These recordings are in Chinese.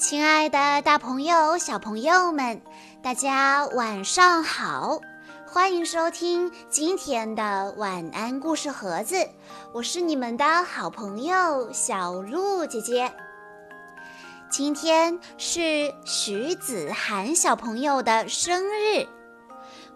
亲爱的，大朋友、小朋友们，大家晚上好！欢迎收听今天的晚安故事盒子，我是你们的好朋友小鹿姐姐。今天是徐子涵小朋友的生日，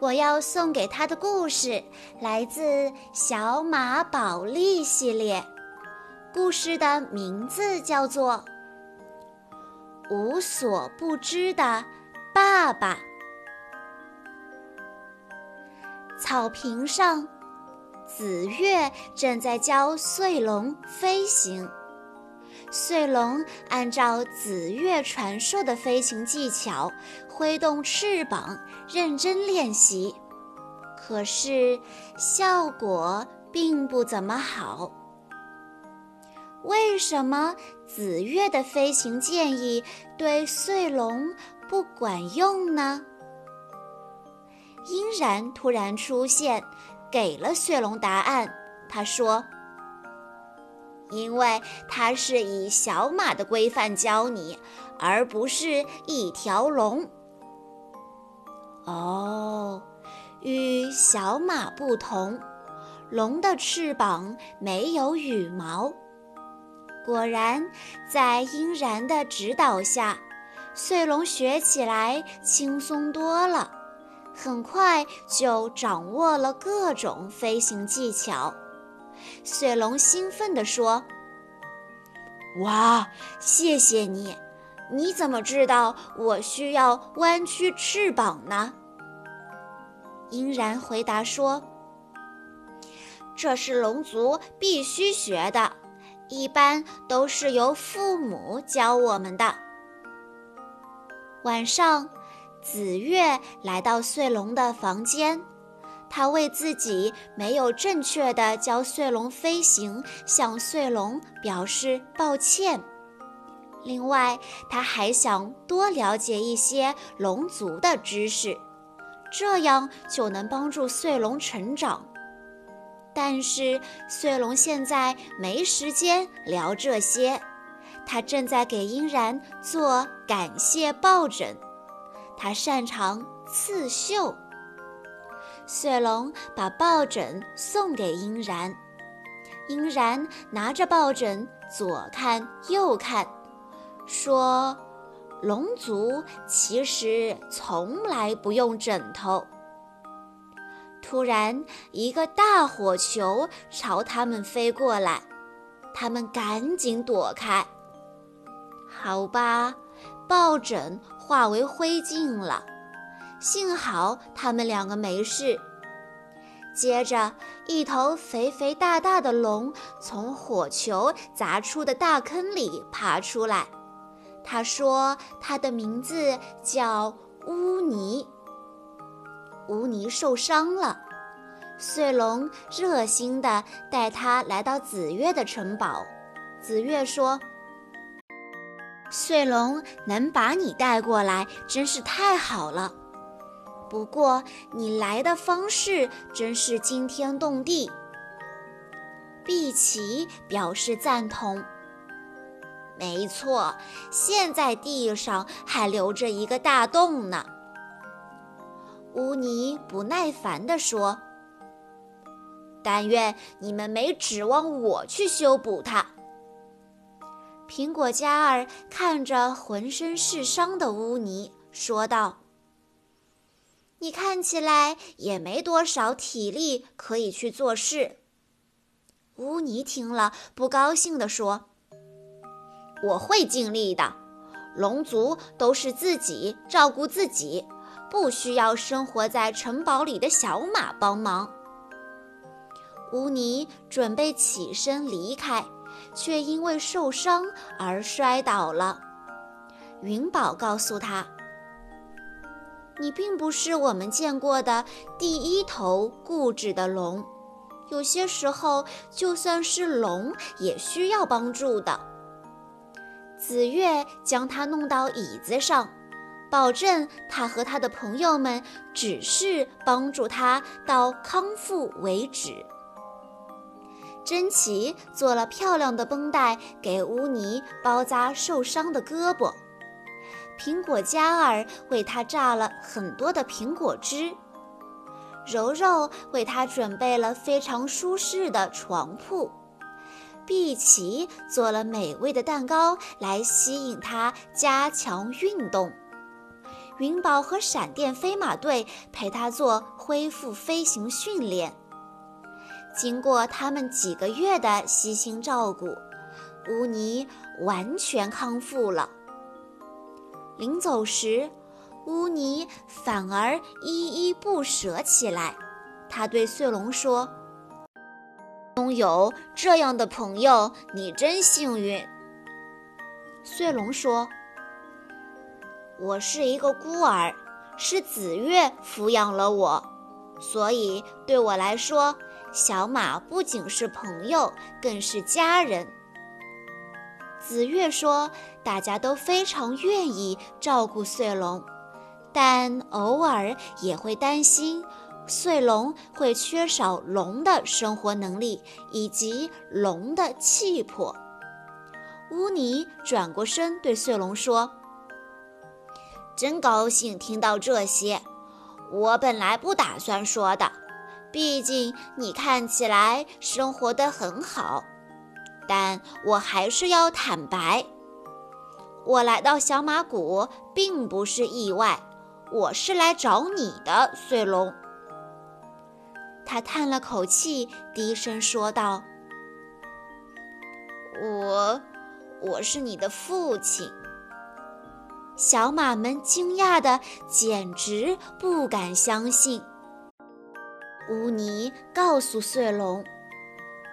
我要送给他的故事来自《小马宝莉》系列，故事的名字叫做。无所不知的爸爸。草坪上，紫月正在教穗龙飞行。穗龙按照紫月传授的飞行技巧，挥动翅膀，认真练习。可是效果并不怎么好。为什么紫月的飞行建议对穗龙不管用呢？殷然突然出现，给了穗龙答案。他说：“因为他是以小马的规范教你，而不是一条龙。”哦，与小马不同，龙的翅膀没有羽毛。果然，在殷然的指导下，穗龙学起来轻松多了，很快就掌握了各种飞行技巧。穗龙兴奋地说：“哇，谢谢你！你怎么知道我需要弯曲翅膀呢？”殷然回答说：“这是龙族必须学的。”一般都是由父母教我们的。晚上，紫月来到穗龙的房间，他为自己没有正确的教穗龙飞行向穗龙表示抱歉。另外，他还想多了解一些龙族的知识，这样就能帮助穗龙成长。但是穗龙现在没时间聊这些，他正在给殷然做感谢抱枕，他擅长刺绣。穗龙把抱枕送给殷然，殷然拿着抱枕左看右看，说：“龙族其实从来不用枕头。”突然，一个大火球朝他们飞过来，他们赶紧躲开。好吧，抱枕化为灰烬了，幸好他们两个没事。接着，一头肥肥大大的龙从火球砸出的大坑里爬出来。他说：“他的名字叫乌尼。”乌尼受伤了，穗龙热心地带他来到紫月的城堡。紫月说：“穗龙能把你带过来，真是太好了。不过你来的方式真是惊天动地。”碧琪表示赞同：“没错，现在地上还留着一个大洞呢。”乌尼不耐烦地说：“但愿你们没指望我去修补它。”苹果嘉儿看着浑身是伤的乌尼，说道：“你看起来也没多少体力可以去做事。”乌尼听了，不高兴地说：“我会尽力的。龙族都是自己照顾自己。”不需要生活在城堡里的小马帮忙。乌尼准备起身离开，却因为受伤而摔倒了。云宝告诉他：“你并不是我们见过的第一头固执的龙，有些时候就算是龙也需要帮助的。”紫月将他弄到椅子上。保证他和他的朋友们只是帮助他到康复为止。珍奇做了漂亮的绷带给乌尼包扎受伤的胳膊，苹果嘉儿为他榨了很多的苹果汁，柔柔为他准备了非常舒适的床铺，碧琪做了美味的蛋糕来吸引他加强运动，云宝和闪电飞马队陪他做恢复飞行训练。经过他们几个月的悉心照顾，乌尼完全康复了。临走时，乌尼反而依依不舍起来。他对穗龙说：“拥有这样的朋友，你真幸运。”穗龙说：“我是一个孤儿，是紫月抚养了我，所以对我来说，小马不仅是朋友，更是家人。”紫月说：“大家都非常愿意照顾穗龙，但偶尔也会担心穗龙会缺少龙的生活能力以及龙的气魄。”乌尼转过身对穗龙说：“真高兴听到这些，我本来不打算说的，毕竟你看起来生活得很好。”但我还是要坦白，我来到小马谷并不是意外，我是来找你的，穗龙。他叹了口气，低声说道：“我，我是你的父亲。”小马们惊讶的简直不敢相信。乌尼告诉穗龙。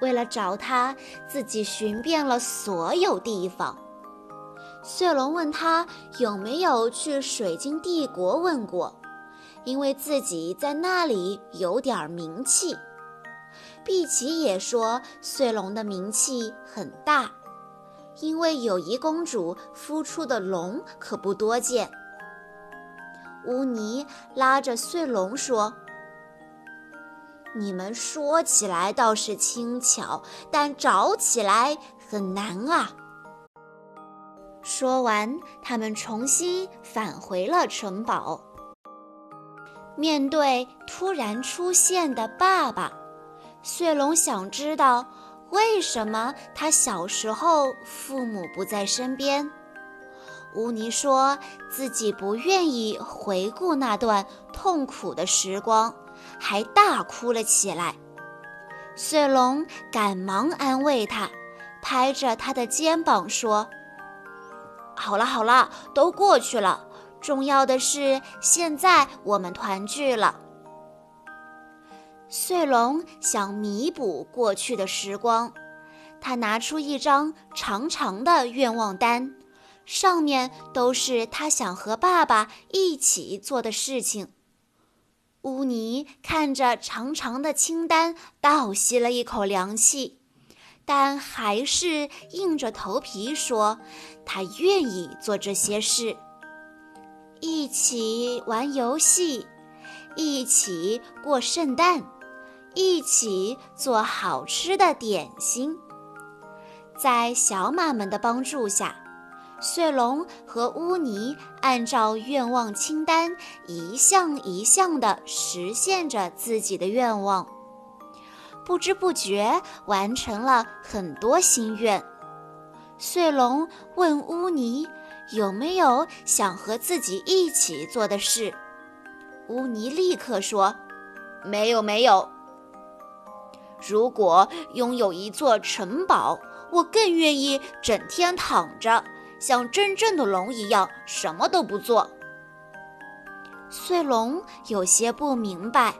为了找他，自己寻遍了所有地方。穗龙问他有没有去水晶帝国问过，因为自己在那里有点名气。碧琪也说穗龙的名气很大，因为友谊公主孵出的龙可不多见。乌尼拉着穗龙说。你们说起来倒是轻巧，但找起来很难啊。说完，他们重新返回了城堡。面对突然出现的爸爸，碎龙想知道为什么他小时候父母不在身边。乌尼说自己不愿意回顾那段痛苦的时光。还大哭了起来，穗龙赶忙安慰他，拍着他的肩膀说：“好了好了，都过去了。重要的是，现在我们团聚了。”穗龙想弥补过去的时光，他拿出一张长长的愿望单，上面都是他想和爸爸一起做的事情。乌尼看着长长的清单，倒吸了一口凉气，但还是硬着头皮说：“他愿意做这些事，一起玩游戏，一起过圣诞，一起做好吃的点心。”在小马们的帮助下。穗龙和乌尼按照愿望清单一项一项地实现着自己的愿望，不知不觉完成了很多心愿。穗龙问乌尼有没有想和自己一起做的事，乌尼立刻说：“没有，没有。如果拥有一座城堡，我更愿意整天躺着。”像真正的龙一样，什么都不做。穗龙有些不明白，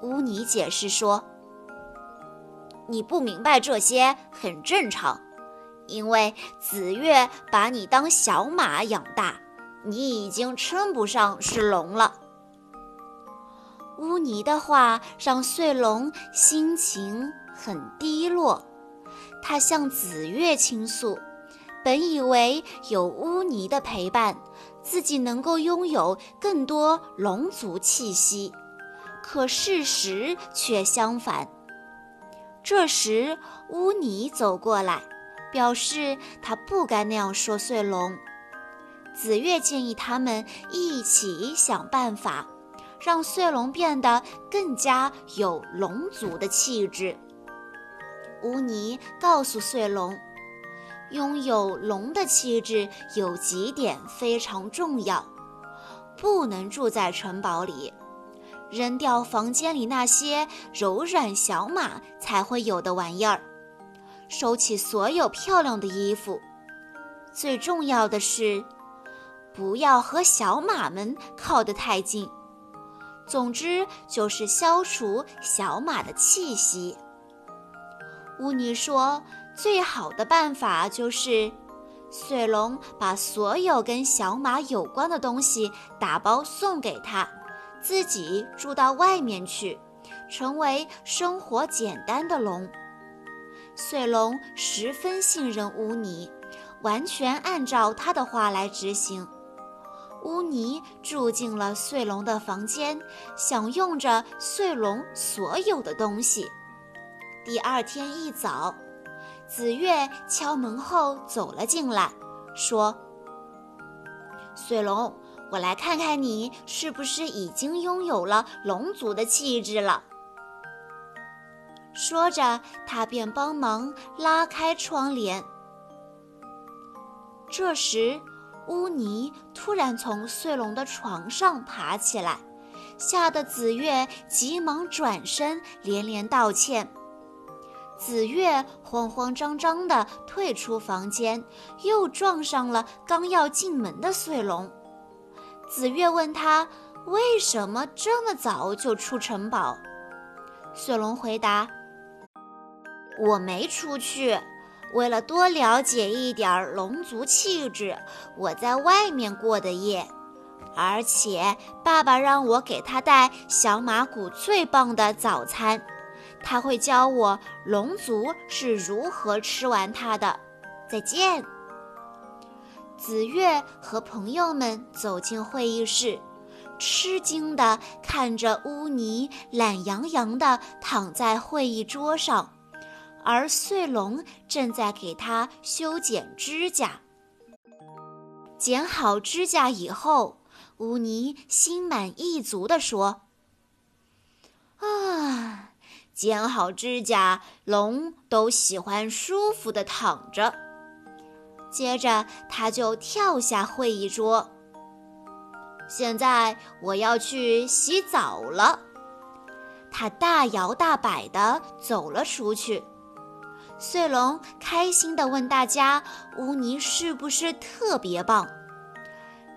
乌尼解释说：“你不明白这些很正常，因为紫月把你当小马养大，你已经称不上是龙了。”乌尼的话让穗龙心情很低落，他向紫月倾诉。本以为有乌尼的陪伴，自己能够拥有更多龙族气息，可事实却相反。这时，乌尼走过来，表示他不该那样说穗龙。子月建议他们一起想办法，让穗龙变得更加有龙族的气质。乌尼告诉穗龙，拥有龙的气质有几点非常重要：不能住在城堡里，扔掉房间里那些柔软小马才会有的玩意儿，收起所有漂亮的衣服。最重要的是，不要和小马们靠得太近。总之，就是消除小马的气息。乌尼说：“最好的办法就是，穗龙把所有跟小马有关的东西打包送给他，自己住到外面去，成为生活简单的龙。”穗龙十分信任乌尼，完全按照他的话来执行。乌尼住进了穗龙的房间，享用着穗龙所有的东西。第二天一早，紫月敲门后走了进来，说：“穗龙，我来看看你是不是已经拥有了龙族的气质了。”说着，他便帮忙拉开窗帘。这时，乌尼突然从穗龙的床上爬起来，吓得紫月急忙转身，连连道歉。紫月慌慌张张地退出房间，又撞上了刚要进门的穗龙。紫月问他为什么这么早就出城堡。穗龙回答：“我没出去，为了多了解一点龙族气质，我在外面过的夜。而且爸爸让我给他带小马谷最棒的早餐。”他会教我龙族是如何吃完它的。再见。紫月和朋友们走进会议室，吃惊地看着乌尼懒洋洋地躺在会议桌上，而穗龙正在给它修剪指甲。剪好指甲以后，乌尼心满意足地说：“啊。”剪好指甲，龙都喜欢舒服的躺着。接着，他就跳下会议桌。现在我要去洗澡了。他大摇大摆地走了出去。穗龙开心地问大家：“乌尼是不是特别棒？”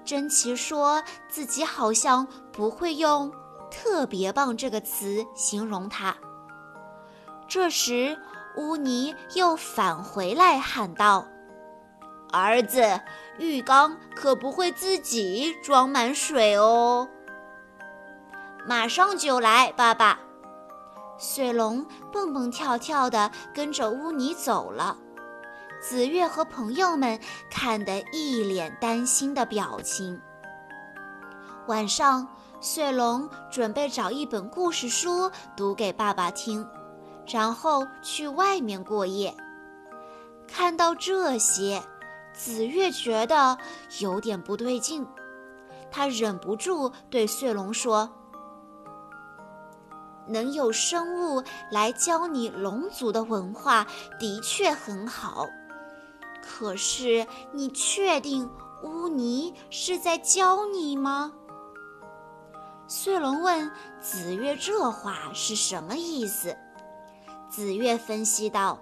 珍奇说自己好像不会用“特别棒”这个词形容他。这时，乌尼又返回来喊道：“儿子，浴缸可不会自己装满水哦。”马上就来，爸爸。水龙蹦蹦跳跳地跟着乌尼走了。紫月和朋友们看得一脸担心的表情。晚上，穗龙准备找一本故事书读给爸爸听。然后去外面过夜。看到这些，紫月觉得有点不对劲，他忍不住对穗龙说：“能有生物来教你龙族的文化，的确很好。可是，你确定乌尼是在教你吗？”穗龙问紫月：“这话是什么意思？”紫月分析道：“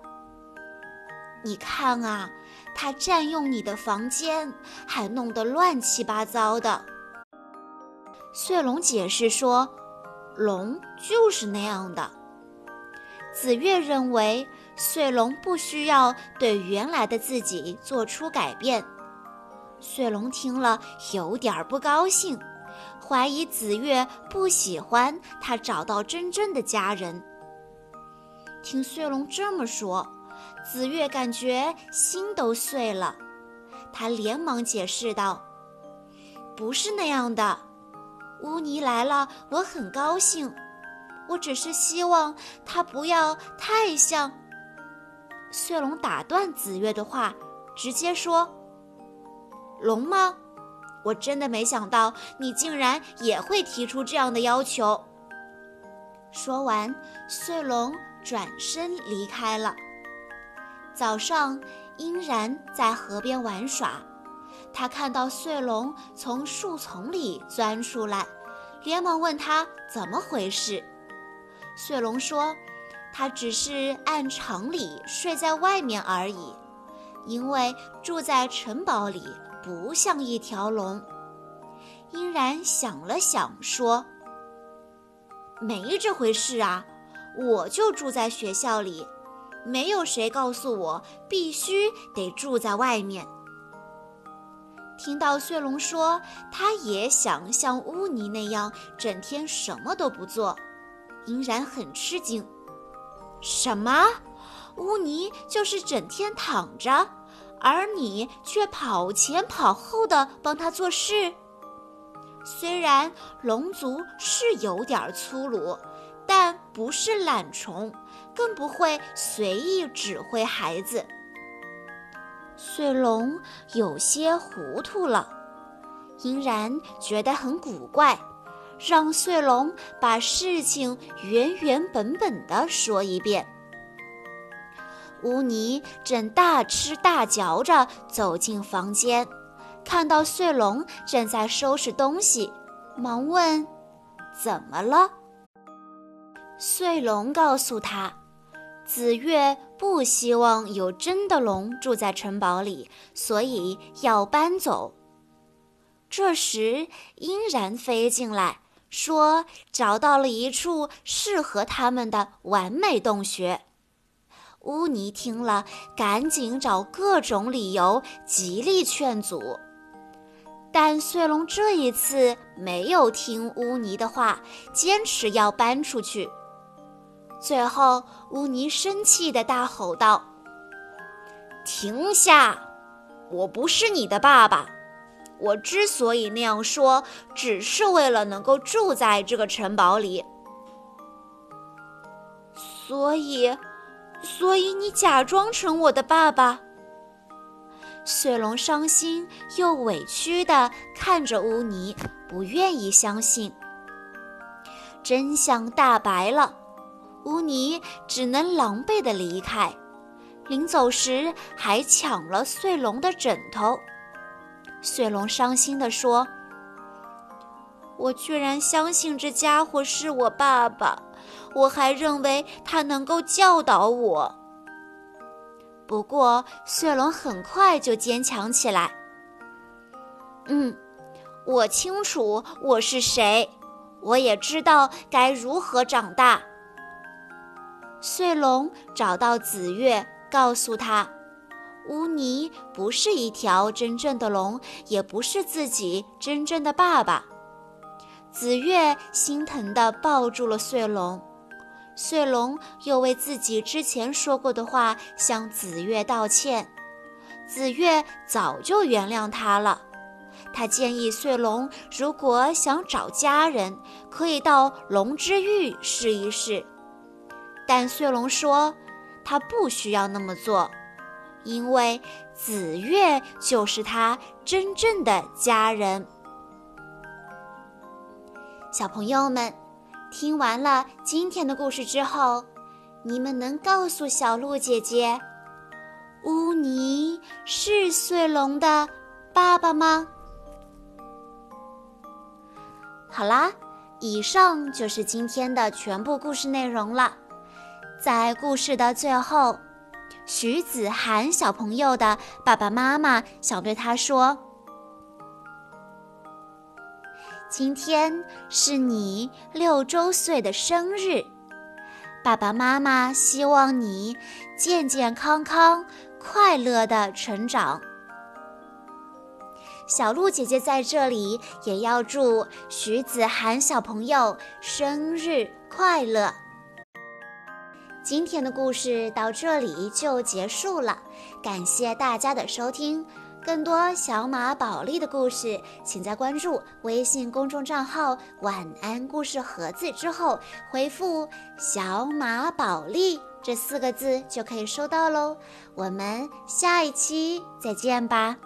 你看啊，他占用你的房间，还弄得乱七八糟的。”穗龙解释说：“龙就是那样的。”紫月认为穗龙不需要对原来的自己做出改变。穗龙听了有点不高兴，怀疑紫月不喜欢他找到真正的家人。听穗龙这么说，紫月感觉心都碎了。他连忙解释道：“不是那样的，乌尼来了，我很高兴。我只是希望他不要太像。”穗龙打断紫月的话，直接说：“龙吗？我真的没想到你竟然也会提出这样的要求。说完，穗龙转身离开了。早上，殷然在河边玩耍，他看到穗龙从树丛里钻出来，连忙问他怎么回事。穗龙说：“他只是按常理睡在外面而已，因为住在城堡里不像一条龙。”殷然想了想，说。没这回事啊！我就住在学校里，没有谁告诉我必须得住在外面。听到穗龙说他也想像乌尼那样整天什么都不做，银然很吃惊。什么？乌尼就是整天躺着，而你却跑前跑后的帮他做事？虽然龙族是有点粗鲁，但不是懒虫，更不会随意指挥孩子。穗龙有些糊涂了，殷然觉得很古怪，让穗龙把事情原原本本的说一遍。乌尼正大吃大嚼着走进房间。看到穗龙正在收拾东西，忙问：“怎么了？”穗龙告诉他：“紫月不希望有真的龙住在城堡里，所以要搬走。”这时，殷然飞进来，说：“找到了一处适合他们的完美洞穴。”乌尼听了，赶紧找各种理由，极力劝阻。但穗龙这一次没有听乌尼的话，坚持要搬出去。最后，乌尼生气地大吼道：“停下！我不是你的爸爸。我之所以那样说，只是为了能够住在这个城堡里。所以，所以你假装成我的爸爸。”穗龙伤心又委屈地看着乌尼，不愿意相信。真相大白了，乌尼只能狼狈地离开。临走时还抢了穗龙的枕头。穗龙伤心地说：“我居然相信这家伙是我爸爸，我还认为他能够教导我。”不过，穗龙很快就坚强起来。嗯，我清楚我是谁，我也知道该如何长大。穗龙找到紫月，告诉他，乌尼不是一条真正的龙，也不是自己真正的爸爸。紫月心疼地抱住了穗龙。穗龙又为自己之前说过的话向紫月道歉，紫月早就原谅他了。他建议穗龙，如果想找家人，可以到龙之域试一试。但穗龙说，他不需要那么做，因为紫月就是他真正的家人。小朋友们。听完了今天的故事之后，你们能告诉小鹿姐姐，乌尼是穗龙的爸爸吗？好啦，以上就是今天的全部故事内容了。在故事的最后，徐子涵小朋友的爸爸妈妈想对他说。今天是你六周岁的生日，爸爸妈妈希望你健健康康、快乐的成长。小鹿姐姐在这里也要祝徐子涵小朋友生日快乐。今天的故事到这里就结束了，感谢大家的收听。更多小马宝莉的故事，请在关注微信公众账号“晚安故事盒子”之后回复“小马宝莉”这四个字就可以收到喽。我们下一期再见吧。